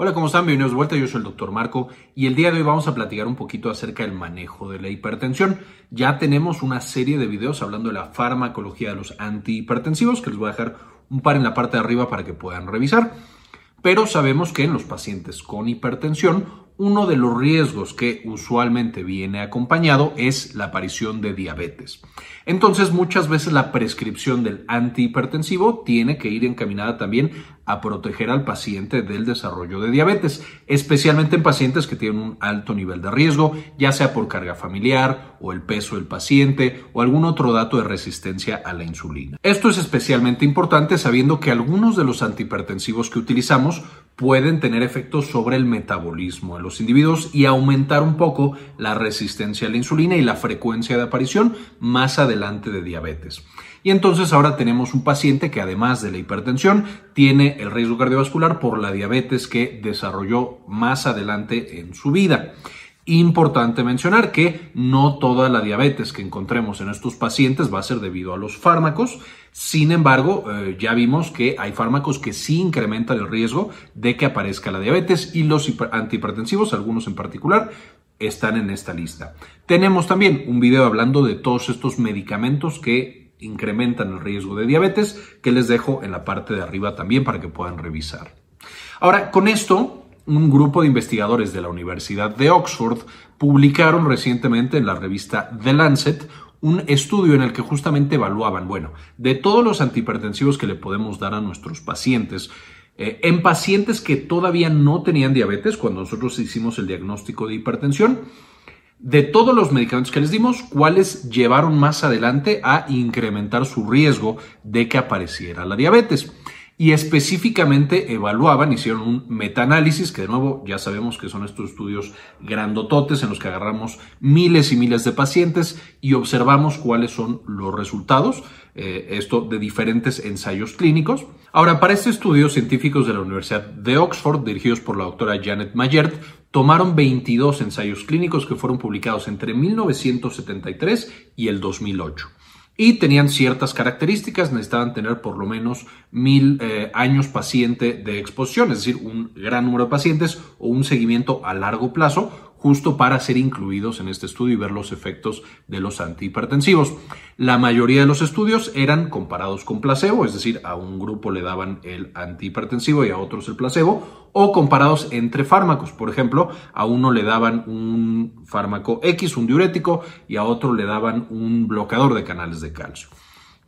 Hola, ¿cómo están? Bienvenidos de vuelta. Yo soy el doctor Marco y el día de hoy vamos a platicar un poquito acerca del manejo de la hipertensión. Ya tenemos una serie de videos hablando de la farmacología de los antihipertensivos que les voy a dejar un par en la parte de arriba para que puedan revisar. Pero sabemos que en los pacientes con hipertensión uno de los riesgos que usualmente viene acompañado es la aparición de diabetes. Entonces, muchas veces la prescripción del antihipertensivo tiene que ir encaminada también a proteger al paciente del desarrollo de diabetes, especialmente en pacientes que tienen un alto nivel de riesgo, ya sea por carga familiar o el peso del paciente o algún otro dato de resistencia a la insulina. Esto es especialmente importante sabiendo que algunos de los antihipertensivos que utilizamos pueden tener efectos sobre el metabolismo los individuos y aumentar un poco la resistencia a la insulina y la frecuencia de aparición más adelante de diabetes. Y entonces ahora tenemos un paciente que además de la hipertensión tiene el riesgo cardiovascular por la diabetes que desarrolló más adelante en su vida. Importante mencionar que no toda la diabetes que encontremos en estos pacientes va a ser debido a los fármacos. Sin embargo, eh, ya vimos que hay fármacos que sí incrementan el riesgo de que aparezca la diabetes y los antihipertensivos, algunos en particular, están en esta lista. Tenemos también un video hablando de todos estos medicamentos que incrementan el riesgo de diabetes que les dejo en la parte de arriba también para que puedan revisar. Ahora, con esto un grupo de investigadores de la Universidad de Oxford publicaron recientemente en la revista The Lancet un estudio en el que justamente evaluaban, bueno, de todos los antihipertensivos que le podemos dar a nuestros pacientes, eh, en pacientes que todavía no tenían diabetes, cuando nosotros hicimos el diagnóstico de hipertensión, de todos los medicamentos que les dimos, cuáles llevaron más adelante a incrementar su riesgo de que apareciera la diabetes y específicamente evaluaban, hicieron un metaanálisis, que de nuevo ya sabemos que son estos estudios grandototes en los que agarramos miles y miles de pacientes y observamos cuáles son los resultados, eh, esto de diferentes ensayos clínicos. Ahora, para este estudio, científicos de la Universidad de Oxford, dirigidos por la doctora Janet Mayert, tomaron 22 ensayos clínicos que fueron publicados entre 1973 y el 2008 y tenían ciertas características, necesitaban tener por lo menos mil eh, años paciente de exposición, es decir, un gran número de pacientes o un seguimiento a largo plazo justo para ser incluidos en este estudio y ver los efectos de los antihipertensivos. La mayoría de los estudios eran comparados con placebo, es decir, a un grupo le daban el antihipertensivo y a otros el placebo, o comparados entre fármacos. Por ejemplo, a uno le daban un fármaco X, un diurético, y a otro le daban un bloqueador de canales de calcio.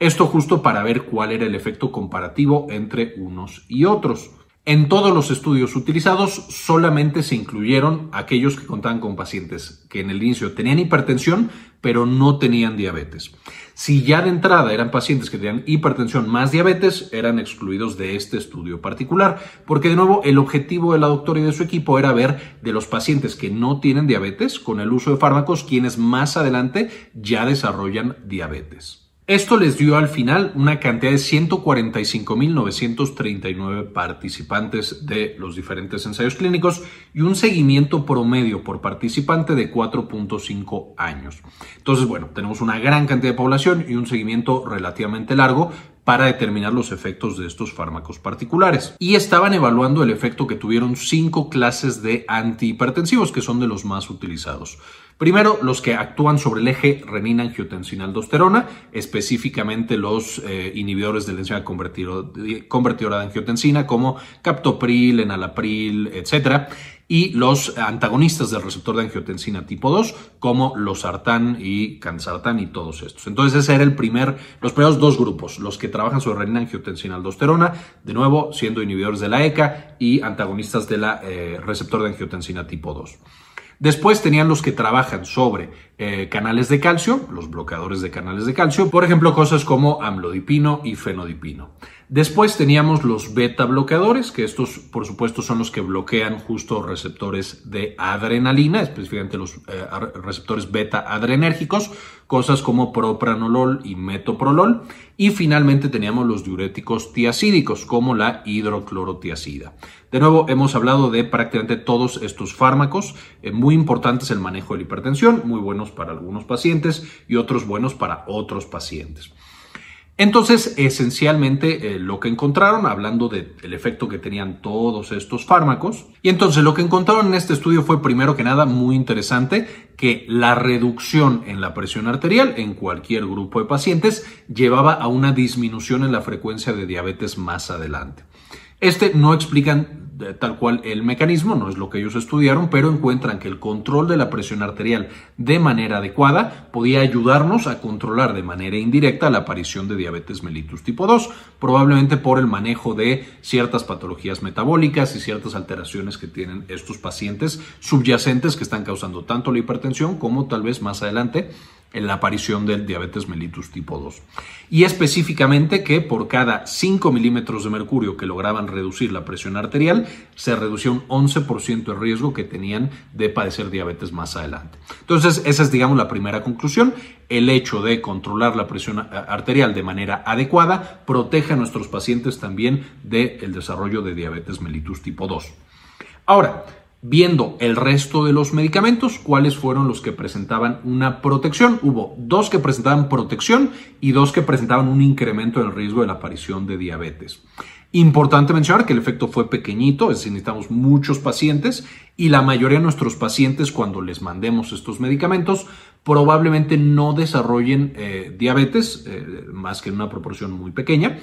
Esto justo para ver cuál era el efecto comparativo entre unos y otros. En todos los estudios utilizados solamente se incluyeron aquellos que contaban con pacientes que en el inicio tenían hipertensión pero no tenían diabetes. Si ya de entrada eran pacientes que tenían hipertensión más diabetes, eran excluidos de este estudio particular, porque de nuevo el objetivo de la doctora y de su equipo era ver de los pacientes que no tienen diabetes con el uso de fármacos quienes más adelante ya desarrollan diabetes. Esto les dio al final una cantidad de 145.939 participantes de los diferentes ensayos clínicos y un seguimiento promedio por participante de 4.5 años. Entonces, bueno, tenemos una gran cantidad de población y un seguimiento relativamente largo para determinar los efectos de estos fármacos particulares. Y estaban evaluando el efecto que tuvieron cinco clases de antihipertensivos, que son de los más utilizados. Primero, los que actúan sobre el eje renina-angiotensina-aldosterona, específicamente los eh, inhibidores de la enzima convertidora de angiotensina como captopril, enalapril, etc. Y los antagonistas del receptor de angiotensina tipo 2 como los sartán y cansartán y todos estos. Entonces ese era el primer, los primeros dos grupos, los que trabajan sobre renina-angiotensina-aldosterona, de nuevo siendo inhibidores de la ECA y antagonistas del eh, receptor de angiotensina tipo 2. Después tenían los que trabajan sobre eh, canales de calcio, los bloqueadores de canales de calcio, por ejemplo, cosas como amlodipino y fenodipino. Después teníamos los beta bloqueadores, que estos por supuesto son los que bloquean justo receptores de adrenalina, específicamente los eh, receptores beta adrenérgicos, cosas como propranolol y metoprolol. Y finalmente teníamos los diuréticos tiacídicos, como la hidroclorotiacida. De nuevo, hemos hablado de prácticamente todos estos fármacos, eh, muy importantes el manejo de la hipertensión, muy buenos para algunos pacientes y otros buenos para otros pacientes. Entonces, esencialmente, eh, lo que encontraron, hablando del efecto que tenían todos estos fármacos, y entonces lo que encontraron en este estudio fue, primero que nada, muy interesante, que la reducción en la presión arterial en cualquier grupo de pacientes llevaba a una disminución en la frecuencia de diabetes más adelante. Este no explican tal cual el mecanismo, no es lo que ellos estudiaron, pero encuentran que el control de la presión arterial de manera adecuada podía ayudarnos a controlar de manera indirecta la aparición de diabetes mellitus tipo 2, probablemente por el manejo de ciertas patologías metabólicas y ciertas alteraciones que tienen estos pacientes subyacentes que están causando tanto la hipertensión como tal vez más adelante en la aparición del diabetes mellitus tipo 2. Y específicamente que por cada 5 milímetros de mercurio que lograban reducir la presión arterial, se reducía un 11% el riesgo que tenían de padecer diabetes más adelante. Entonces, esa es, digamos, la primera conclusión. El hecho de controlar la presión arterial de manera adecuada protege a nuestros pacientes también del desarrollo de diabetes mellitus tipo 2. Ahora, viendo el resto de los medicamentos, cuáles fueron los que presentaban una protección. Hubo dos que presentaban protección y dos que presentaban un incremento del riesgo de la aparición de diabetes. Importante mencionar que el efecto fue pequeñito, es decir, necesitamos muchos pacientes y la mayoría de nuestros pacientes cuando les mandemos estos medicamentos probablemente no desarrollen eh, diabetes, eh, más que en una proporción muy pequeña.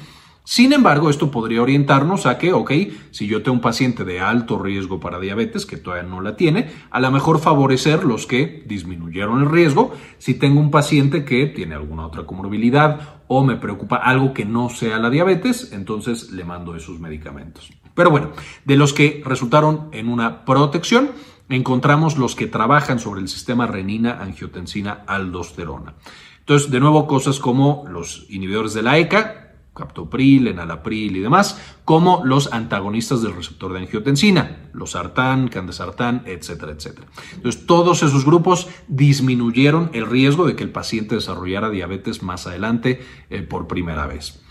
Sin embargo, esto podría orientarnos a que, ok, si yo tengo un paciente de alto riesgo para diabetes que todavía no la tiene, a lo mejor favorecer los que disminuyeron el riesgo. Si tengo un paciente que tiene alguna otra comorbilidad o me preocupa algo que no sea la diabetes, entonces le mando esos medicamentos. Pero bueno, de los que resultaron en una protección, encontramos los que trabajan sobre el sistema renina-angiotensina-aldosterona. Entonces, de nuevo, cosas como los inhibidores de la ECA, captopril, enalapril y demás, como los antagonistas del receptor de angiotensina, los sartán, candesartán, etcétera, etcétera. Entonces, todos esos grupos disminuyeron el riesgo de que el paciente desarrollara diabetes más adelante eh, por primera vez.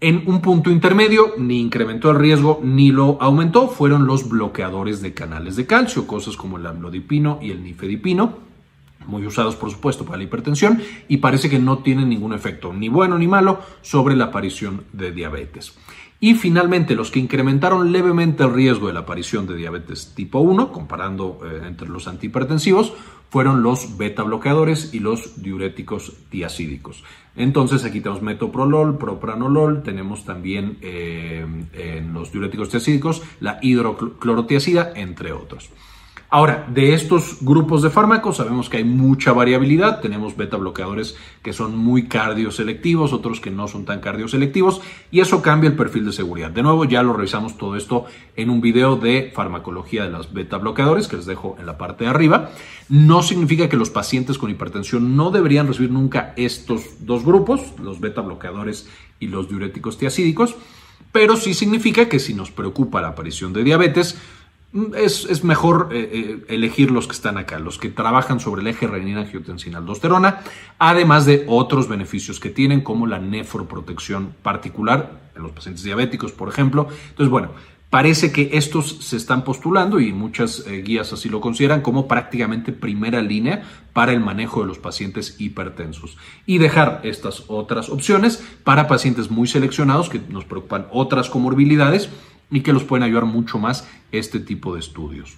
En un punto intermedio, ni incrementó el riesgo ni lo aumentó, fueron los bloqueadores de canales de calcio, cosas como el amlodipino y el nifedipino muy usados por supuesto para la hipertensión y parece que no tienen ningún efecto ni bueno ni malo sobre la aparición de diabetes. Y finalmente, los que incrementaron levemente el riesgo de la aparición de diabetes tipo 1, comparando eh, entre los antihipertensivos, fueron los beta bloqueadores y los diuréticos tiacídicos. Entonces aquí tenemos metoprolol, propranolol, tenemos también eh, en los diuréticos tiacídicos la hidroclorotiacida, entre otros. Ahora, de estos grupos de fármacos sabemos que hay mucha variabilidad. Tenemos beta bloqueadores que son muy cardioselectivos, otros que no son tan cardioselectivos, y eso cambia el perfil de seguridad. De nuevo, ya lo revisamos todo esto en un video de farmacología de los beta bloqueadores que les dejo en la parte de arriba. No significa que los pacientes con hipertensión no deberían recibir nunca estos dos grupos, los beta bloqueadores y los diuréticos tiacídicos, pero sí significa que si nos preocupa la aparición de diabetes, es, mejor eh, eh, elegir los que están acá, los que trabajan sobre el eje renina-angiotensina-aldosterona, además de otros beneficios que tienen, como la nefroprotección particular en los pacientes diabéticos, por ejemplo. Entonces, bueno, parece que estos se están postulando y muchas eh, guías así lo consideran como prácticamente primera línea para el manejo de los pacientes hipertensos y dejar estas otras opciones para pacientes muy seleccionados que nos preocupan otras comorbilidades y que los pueden ayudar mucho más este tipo de estudios.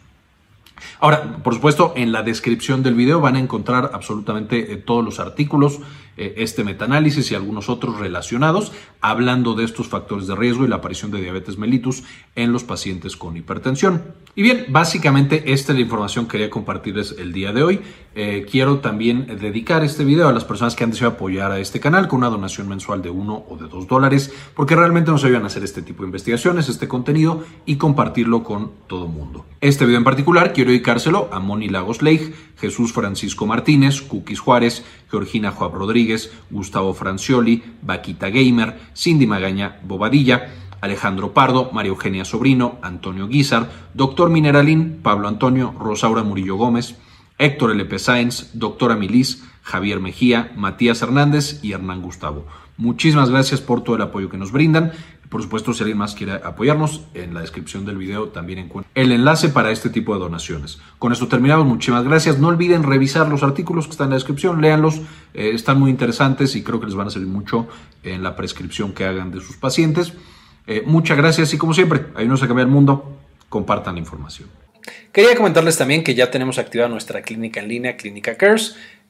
Ahora, por supuesto, en la descripción del video van a encontrar absolutamente eh, todos los artículos, este metaanálisis y algunos otros relacionados, hablando de estos factores de riesgo y la aparición de diabetes mellitus en los pacientes con hipertensión. Y bien, básicamente esta es la información que quería compartirles el día de hoy. Eh, quiero también dedicar este video a las personas que han deseado apoyar a este canal con una donación mensual de uno o de dos dólares, porque realmente nos ayudan a hacer este tipo de investigaciones, este contenido y compartirlo con todo mundo. Este video en particular quiero dedicárselo a Moni Lagos Leigh, Jesús Francisco Martínez, Cookies Juárez, Georgina Joab Rodríguez, Gustavo Francioli, Vaquita Gamer, Cindy Magaña Bobadilla, Alejandro Pardo, María Eugenia Sobrino, Antonio Guizar, Doctor Mineralín, Pablo Antonio, Rosaura Murillo Gómez, Héctor L.P. Sáenz, Doctora Milis, Javier Mejía, Matías Hernández y Hernán Gustavo. Muchísimas gracias por todo el apoyo que nos brindan. Por supuesto, si alguien más quiere apoyarnos, en la descripción del video también encuentran el enlace para este tipo de donaciones. Con esto terminamos. Muchísimas gracias. No olviden revisar los artículos que están en la descripción, léanlos. Eh, están muy interesantes y creo que les van a servir mucho en la prescripción que hagan de sus pacientes. Eh, muchas gracias y como siempre, ayúdenos a cambiar el mundo. Compartan la información. Quería comentarles también que ya tenemos activada nuestra clínica en línea, Clínica Cares.